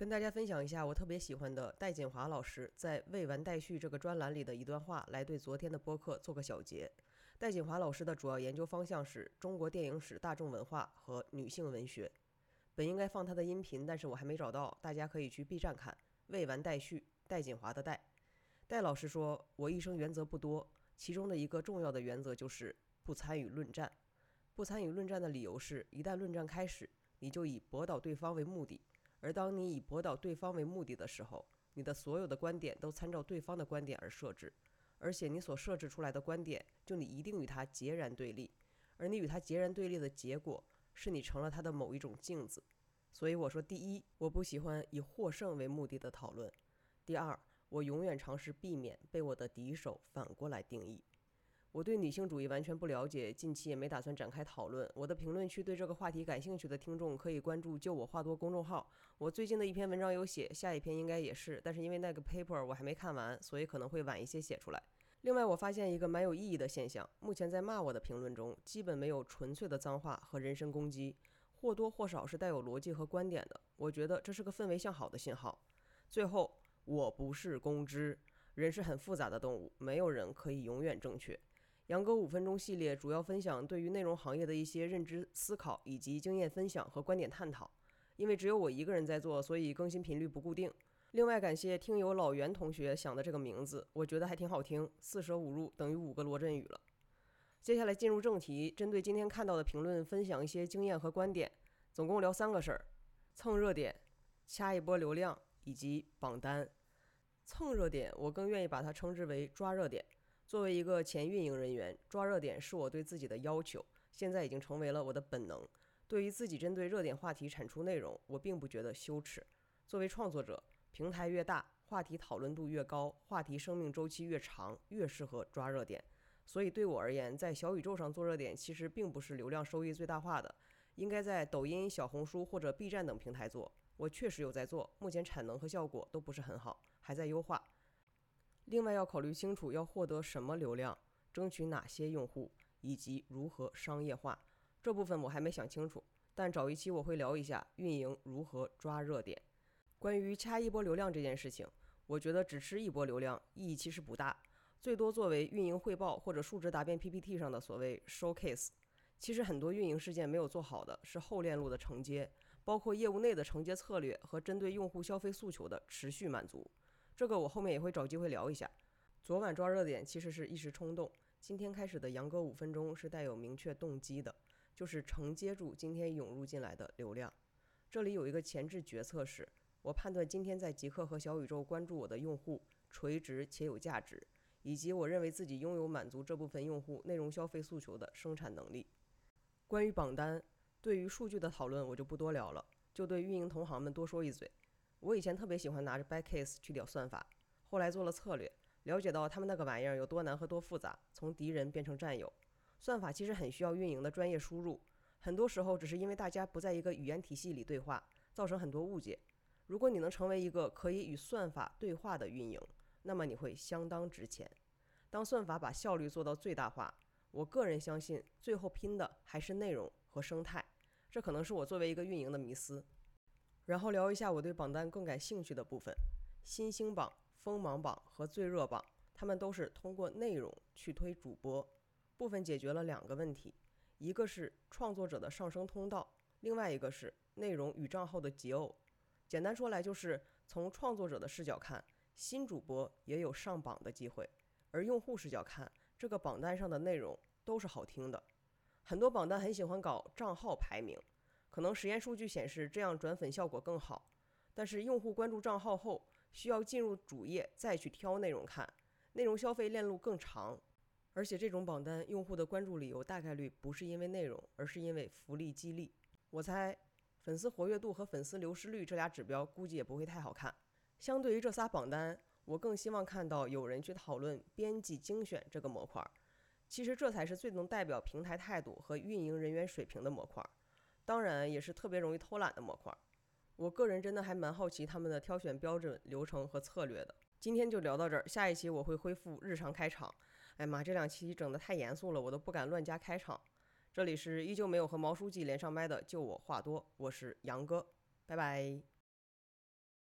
跟大家分享一下我特别喜欢的戴锦华老师在“未完待续”这个专栏里的一段话，来对昨天的播客做个小结。戴锦华老师的主要研究方向是中国电影史、大众文化和女性文学。本应该放他的音频，但是我还没找到，大家可以去 B 站看。未完待续，戴锦华的戴。戴老师说：“我一生原则不多，其中的一个重要的原则就是不参与论战。不参与论战的理由是，一旦论战开始，你就以驳倒对方为目的。”而当你以驳倒对方为目的的时候，你的所有的观点都参照对方的观点而设置，而且你所设置出来的观点，就你一定与他截然对立，而你与他截然对立的结果，是你成了他的某一种镜子。所以我说，第一，我不喜欢以获胜为目的的讨论；第二，我永远尝试避免被我的敌手反过来定义。我对女性主义完全不了解，近期也没打算展开讨论。我的评论区对这个话题感兴趣的听众可以关注“就我话多”公众号。我最近的一篇文章有写，下一篇应该也是，但是因为那个 paper 我还没看完，所以可能会晚一些写出来。另外，我发现一个蛮有意义的现象：目前在骂我的评论中，基本没有纯粹的脏话和人身攻击，或多或少是带有逻辑和观点的。我觉得这是个氛围向好的信号。最后，我不是公知，人是很复杂的动物，没有人可以永远正确。杨哥五分钟系列主要分享对于内容行业的一些认知思考以及经验分享和观点探讨。因为只有我一个人在做，所以更新频率不固定。另外，感谢听友老袁同学想的这个名字，我觉得还挺好听。四舍五入等于五个罗振宇了。接下来进入正题，针对今天看到的评论分享一些经验和观点。总共聊三个事儿：蹭热点、掐一波流量以及榜单。蹭热点，我更愿意把它称之为抓热点。作为一个前运营人员，抓热点是我对自己的要求，现在已经成为了我的本能。对于自己针对热点话题产出内容，我并不觉得羞耻。作为创作者，平台越大，话题讨论度越高，话题生命周期越长，越适合抓热点。所以对我而言，在小宇宙上做热点，其实并不是流量收益最大化的，应该在抖音、小红书或者 B 站等平台做。我确实有在做，目前产能和效果都不是很好，还在优化。另外要考虑清楚要获得什么流量，争取哪些用户，以及如何商业化这部分我还没想清楚。但找一期我会聊一下运营如何抓热点。关于掐一波流量这件事情，我觉得只吃一波流量意义其实不大，最多作为运营汇报或者数值答辩 PPT 上的所谓 showcase。其实很多运营事件没有做好的是后链路的承接，包括业务内的承接策略和针对用户消费诉求的持续满足。这个我后面也会找机会聊一下。昨晚抓热点其实是一时冲动，今天开始的杨哥五分钟是带有明确动机的，就是承接住今天涌入进来的流量。这里有一个前置决策是，我判断今天在极客和小宇宙关注我的用户垂直且有价值，以及我认为自己拥有满足这部分用户内容消费诉求的生产能力。关于榜单，对于数据的讨论我就不多聊了，就对运营同行们多说一嘴。我以前特别喜欢拿着 backcase 去屌算法，后来做了策略，了解到他们那个玩意儿有多难和多复杂，从敌人变成战友。算法其实很需要运营的专业输入，很多时候只是因为大家不在一个语言体系里对话，造成很多误解。如果你能成为一个可以与算法对话的运营，那么你会相当值钱。当算法把效率做到最大化，我个人相信最后拼的还是内容和生态。这可能是我作为一个运营的迷思。然后聊一下我对榜单更感兴趣的部分，新星榜、锋芒榜和最热榜，他们都是通过内容去推主播，部分解决了两个问题，一个是创作者的上升通道，另外一个是内容与账号的解耦。简单说来就是从创作者的视角看，新主播也有上榜的机会，而用户视角看，这个榜单上的内容都是好听的。很多榜单很喜欢搞账号排名。可能实验数据显示这样转粉效果更好，但是用户关注账号后需要进入主页再去挑内容看，内容消费链路更长，而且这种榜单用户的关注理由大概率不是因为内容，而是因为福利激励。我猜粉丝活跃度和粉丝流失率这俩指标估计也不会太好看。相对于这仨榜单，我更希望看到有人去讨论编辑精选这个模块，其实这才是最能代表平台态度和运营人员水平的模块。当然也是特别容易偷懒的模块。我个人真的还蛮好奇他们的挑选标准、流程和策略的。今天就聊到这儿，下一期我会恢复日常开场。哎妈，这两期整得太严肃了，我都不敢乱加开场。这里是依旧没有和毛书记连上麦的，就我话多，我是杨哥，拜拜。